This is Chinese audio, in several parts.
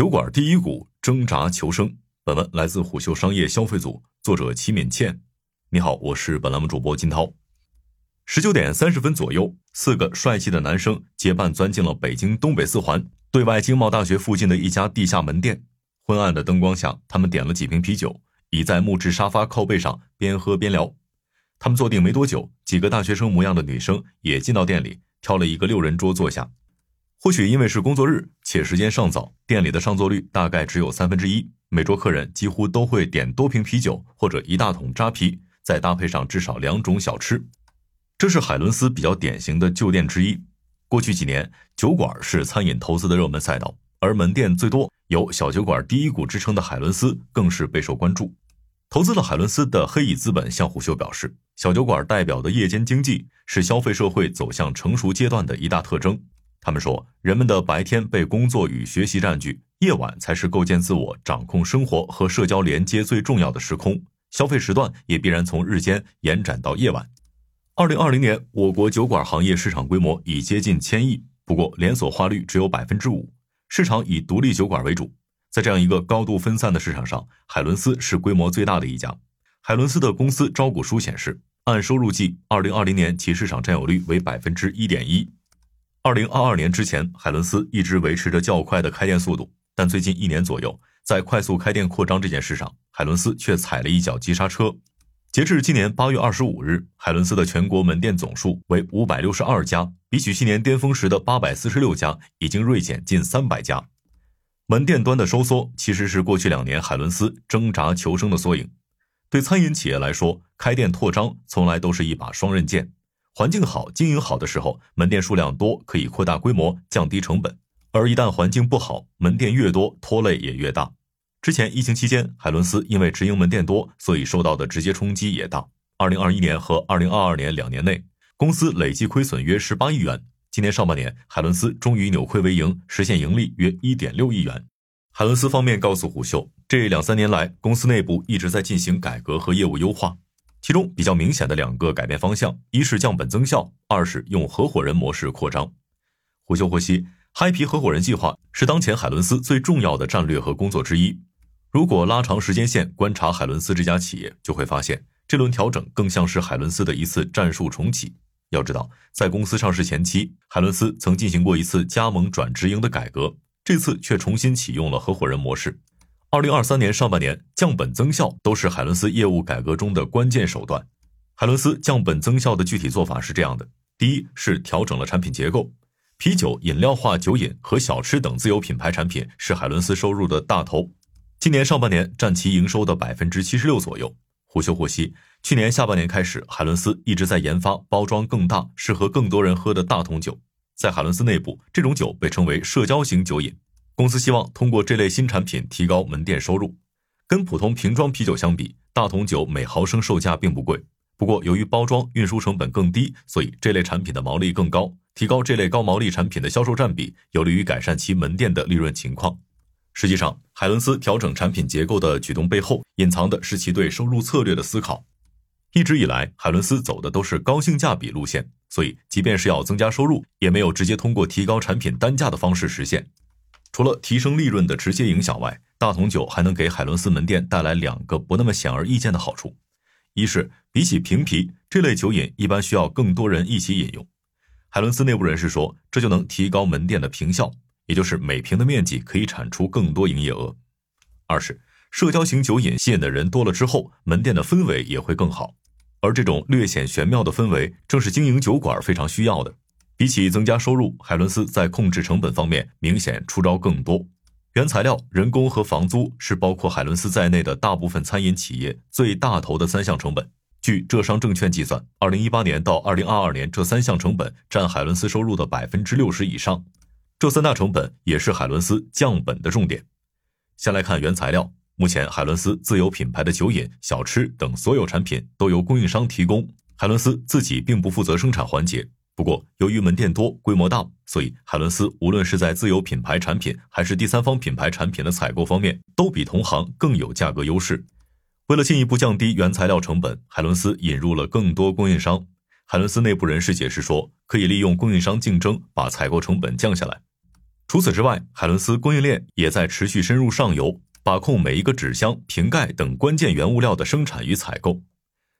酒馆第一股挣扎求生。本文来自虎嗅商业消费组，作者齐敏倩。你好，我是本栏目主播金涛。十九点三十分左右，四个帅气的男生结伴钻进了北京东北四环对外经贸大学附近的一家地下门店。昏暗的灯光下，他们点了几瓶啤酒，倚在木质沙发靠背上边喝边聊。他们坐定没多久，几个大学生模样的女生也进到店里，挑了一个六人桌坐下。或许因为是工作日，且时间尚早，店里的上座率大概只有三分之一。每桌客人几乎都会点多瓶啤酒或者一大桶扎啤，再搭配上至少两种小吃。这是海伦斯比较典型的旧店之一。过去几年，酒馆是餐饮投资的热门赛道，而门店最多、有“小酒馆第一股”之称的海伦斯更是备受关注。投资了海伦斯的黑蚁资本向虎嗅表示，小酒馆代表的夜间经济是消费社会走向成熟阶段的一大特征。他们说，人们的白天被工作与学习占据，夜晚才是构建自我、掌控生活和社交连接最重要的时空。消费时段也必然从日间延展到夜晚。二零二零年，我国酒馆行业市场规模已接近千亿，不过连锁化率只有百分之五，市场以独立酒馆为主。在这样一个高度分散的市场上，海伦斯是规模最大的一家。海伦斯的公司招股书显示，按收入计，二零二零年其市场占有率为百分之一点一。二零二二年之前，海伦斯一直维持着较快的开店速度，但最近一年左右，在快速开店扩张这件事上，海伦斯却踩了一脚急刹车。截至今年八月二十五日，海伦斯的全国门店总数为五百六十二家，比起去年巅峰时的八百四十六家，已经锐减近三百家。门店端的收缩，其实是过去两年海伦斯挣扎求生的缩影。对餐饮企业来说，开店扩张从来都是一把双刃剑。环境好、经营好的时候，门店数量多，可以扩大规模、降低成本；而一旦环境不好，门店越多，拖累也越大。之前疫情期间，海伦斯因为直营门店多，所以受到的直接冲击也大。二零二一年和二零二二年两年内，公司累计亏损约十八亿元。今年上半年，海伦斯终于扭亏为盈，实现盈利约一点六亿元。海伦斯方面告诉虎嗅，这两三年来，公司内部一直在进行改革和业务优化。其中比较明显的两个改变方向，一是降本增效，二是用合伙人模式扩张。胡秀获悉，嗨皮合伙人计划是当前海伦斯最重要的战略和工作之一。如果拉长时间线观察海伦斯这家企业，就会发现这轮调整更像是海伦斯的一次战术重启。要知道，在公司上市前期，海伦斯曾进行过一次加盟转直营的改革，这次却重新启用了合伙人模式。二零二三年上半年降本增效都是海伦斯业务改革中的关键手段。海伦斯降本增效的具体做法是这样的：第一是调整了产品结构，啤酒、饮料化酒饮和小吃等自有品牌产品是海伦斯收入的大头，今年上半年占其营收的百分之七十六左右。胡秀获悉，去年下半年开始，海伦斯一直在研发包装更大、适合更多人喝的大桶酒，在海伦斯内部，这种酒被称为社交型酒饮。公司希望通过这类新产品提高门店收入。跟普通瓶装啤酒相比，大桶酒每毫升售价并不贵。不过，由于包装运输成本更低，所以这类产品的毛利更高。提高这类高毛利产品的销售占比，有利于改善其门店的利润情况。实际上，海伦斯调整产品结构的举动背后，隐藏的是其对收入策略的思考。一直以来，海伦斯走的都是高性价比路线，所以即便是要增加收入，也没有直接通过提高产品单价的方式实现。除了提升利润的直接影响外，大桶酒还能给海伦斯门店带来两个不那么显而易见的好处：一是比起瓶啤这类酒饮，一般需要更多人一起饮用，海伦斯内部人士说，这就能提高门店的坪效，也就是每瓶的面积可以产出更多营业额；二是社交型酒饮吸引的人多了之后，门店的氛围也会更好，而这种略显玄妙的氛围，正是经营酒馆非常需要的。比起增加收入，海伦斯在控制成本方面明显出招更多。原材料、人工和房租是包括海伦斯在内的大部分餐饮企业最大头的三项成本。据浙商证券计算，二零一八年到二零二二年，这三项成本占海伦斯收入的百分之六十以上。这三大成本也是海伦斯降本的重点。先来看原材料，目前海伦斯自有品牌的酒饮、小吃等所有产品都由供应商提供，海伦斯自己并不负责生产环节。不过，由于门店多、规模大，所以海伦斯无论是在自有品牌产品还是第三方品牌产品的采购方面，都比同行更有价格优势。为了进一步降低原材料成本，海伦斯引入了更多供应商。海伦斯内部人士解释说，可以利用供应商竞争把采购成本降下来。除此之外，海伦斯供应链也在持续深入上游，把控每一个纸箱、瓶盖等关键原物料的生产与采购。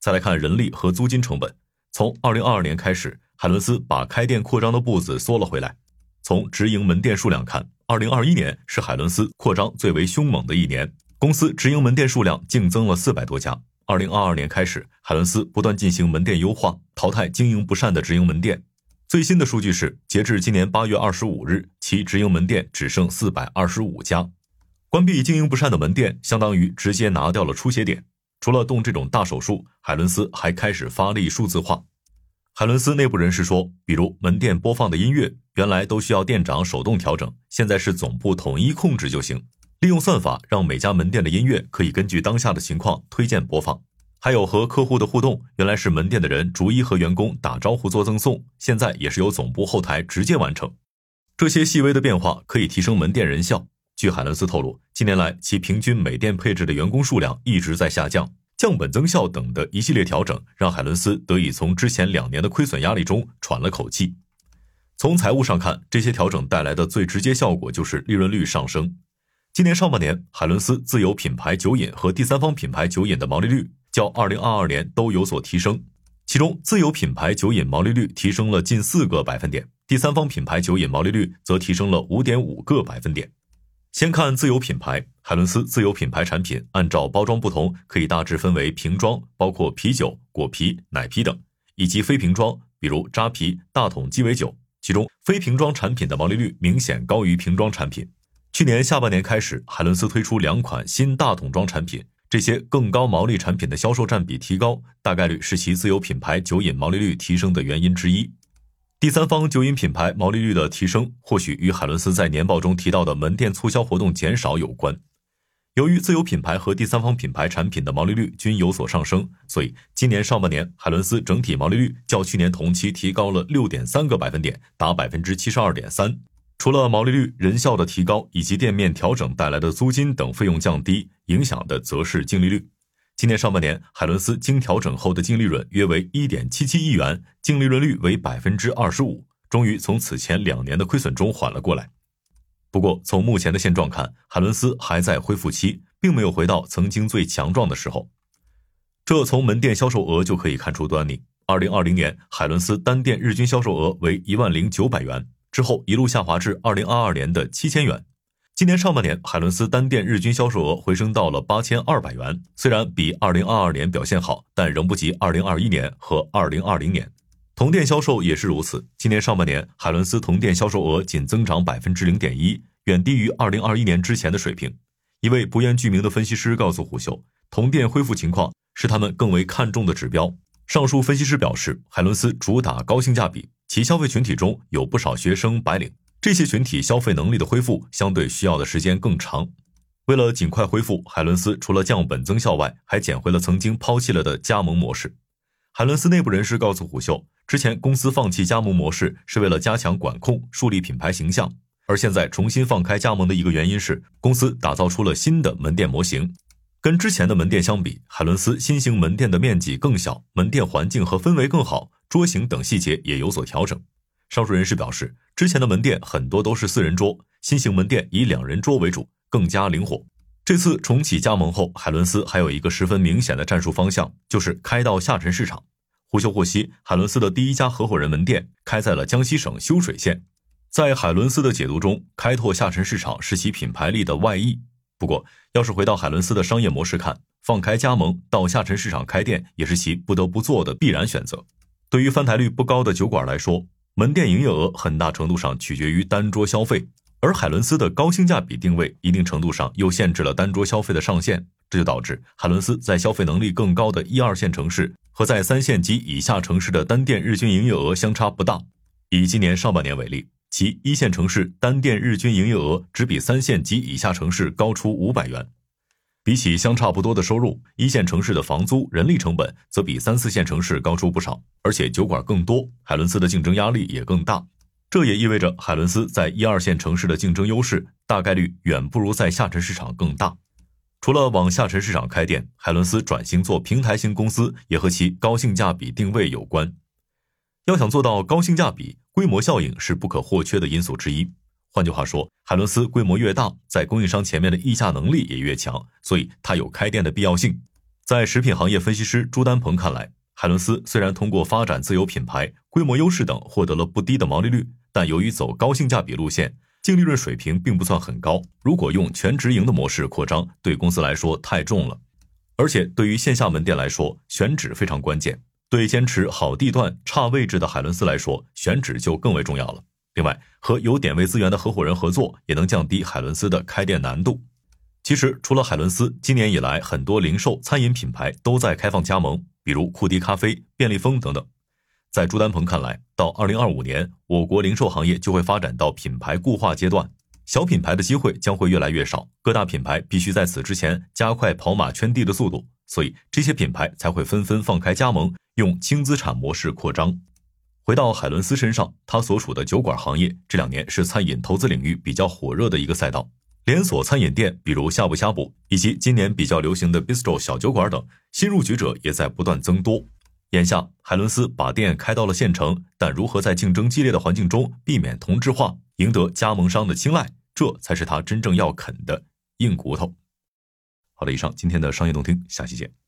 再来看人力和租金成本，从二零二二年开始，海伦斯把开店扩张的步子缩了回来。从直营门店数量看，二零二一年是海伦斯扩张最为凶猛的一年，公司直营门店数量净增了四百多家。二零二二年开始，海伦斯不断进行门店优化，淘汰经营不善的直营门店。最新的数据是，截至今年八月二十五日，其直营门店只剩四百二十五家。关闭经营不善的门店，相当于直接拿掉了出血点。除了动这种大手术，海伦斯还开始发力数字化。海伦斯内部人士说，比如门店播放的音乐，原来都需要店长手动调整，现在是总部统一控制就行。利用算法，让每家门店的音乐可以根据当下的情况推荐播放。还有和客户的互动，原来是门店的人逐一和员工打招呼做赠送，现在也是由总部后台直接完成。这些细微的变化可以提升门店人效。据海伦斯透露，近年来其平均每店配置的员工数量一直在下降，降本增效等的一系列调整，让海伦斯得以从之前两年的亏损压力中喘了口气。从财务上看，这些调整带来的最直接效果就是利润率上升。今年上半年，海伦斯自有品牌酒饮和第三方品牌酒饮的毛利率较二零二二年都有所提升，其中自有品牌酒饮毛利率提升了近四个百分点，第三方品牌酒饮毛利率则提升了五点五个百分点。先看自有品牌，海伦斯自有品牌产品按照包装不同，可以大致分为瓶装，包括啤酒、果啤、奶啤等，以及非瓶装，比如扎啤、大桶鸡尾酒。其中，非瓶装产品的毛利率明显高于瓶装产品。去年下半年开始，海伦斯推出两款新大桶装产品，这些更高毛利产品的销售占比提高，大概率是其自有品牌酒饮毛利率提升的原因之一。第三方酒饮品牌毛利率的提升，或许与海伦斯在年报中提到的门店促销活动减少有关。由于自有品牌和第三方品牌产品的毛利率均有所上升，所以今年上半年海伦斯整体毛利率较去年同期提高了六点三个百分点，达百分之七十二点三。除了毛利率、人效的提高以及店面调整带来的租金等费用降低，影响的则是净利率。今年上半年，海伦斯经调整后的净利润约为一点七七亿元，净利润率为百分之二十五，终于从此前两年的亏损中缓了过来。不过，从目前的现状看，海伦斯还在恢复期，并没有回到曾经最强壮的时候。这从门店销售额就可以看出端倪。二零二零年，海伦斯单店日均销售额为一万零九百元。之后一路下滑至二零二二年的七千元，今年上半年海伦斯单店日均销售额回升到了八千二百元，虽然比二零二二年表现好，但仍不及二零二一年和二零二零年。同店销售也是如此，今年上半年海伦斯同店销售额仅增长百分之零点一，远低于二零二一年之前的水平。一位不愿具名的分析师告诉虎嗅，同店恢复情况是他们更为看重的指标。上述分析师表示，海伦斯主打高性价比。其消费群体中有不少学生、白领，这些群体消费能力的恢复相对需要的时间更长。为了尽快恢复，海伦斯除了降本增效外，还捡回了曾经抛弃了的加盟模式。海伦斯内部人士告诉虎嗅，之前公司放弃加盟模式是为了加强管控、树立品牌形象，而现在重新放开加盟的一个原因是公司打造出了新的门店模型。跟之前的门店相比，海伦斯新型门店的面积更小，门店环境和氛围更好。桌型等细节也有所调整。上述人士表示，之前的门店很多都是四人桌，新型门店以两人桌为主，更加灵活。这次重启加盟后，海伦斯还有一个十分明显的战术方向，就是开到下沉市场。胡秀获悉，海伦斯的第一家合伙人门店开在了江西省修水县。在海伦斯的解读中，开拓下沉市场是其品牌力的外溢。不过，要是回到海伦斯的商业模式看，放开加盟到下沉市场开店，也是其不得不做的必然选择。对于翻台率不高的酒馆来说，门店营业额很大程度上取决于单桌消费，而海伦斯的高性价比定位，一定程度上又限制了单桌消费的上限，这就导致海伦斯在消费能力更高的一二线城市和在三线及以下城市的单店日均营业额相差不大。以今年上半年为例，其一线城市单店日均营业额只比三线及以下城市高出五百元。比起相差不多的收入，一线城市的房租、人力成本则比三四线城市高出不少，而且酒馆更多，海伦斯的竞争压力也更大。这也意味着海伦斯在一二线城市的竞争优势大概率远不如在下沉市场更大。除了往下沉市场开店，海伦斯转型做平台型公司也和其高性价比定位有关。要想做到高性价比，规模效应是不可或缺的因素之一。换句话说，海伦斯规模越大，在供应商前面的议价能力也越强，所以它有开店的必要性。在食品行业分析师朱丹鹏看来，海伦斯虽然通过发展自有品牌、规模优势等获得了不低的毛利率，但由于走高性价比路线，净利润水平并不算很高。如果用全直营的模式扩张，对公司来说太重了。而且对于线下门店来说，选址非常关键。对坚持好地段、差位置的海伦斯来说，选址就更为重要了。另外，和有点位资源的合伙人合作，也能降低海伦斯的开店难度。其实，除了海伦斯，今年以来很多零售餐饮品牌都在开放加盟，比如库迪咖啡、便利蜂等等。在朱丹鹏看来，到二零二五年，我国零售行业就会发展到品牌固化阶段，小品牌的机会将会越来越少，各大品牌必须在此之前加快跑马圈地的速度，所以这些品牌才会纷纷放开加盟，用轻资产模式扩张。回到海伦斯身上，他所属的酒馆行业这两年是餐饮投资领域比较火热的一个赛道。连锁餐饮店，比如呷哺呷哺，以及今年比较流行的 bistro 小酒馆等，新入局者也在不断增多。眼下，海伦斯把店开到了县城，但如何在竞争激烈的环境中避免同质化，赢得加盟商的青睐，这才是他真正要啃的硬骨头。好了，以上今天的商业动听，下期见。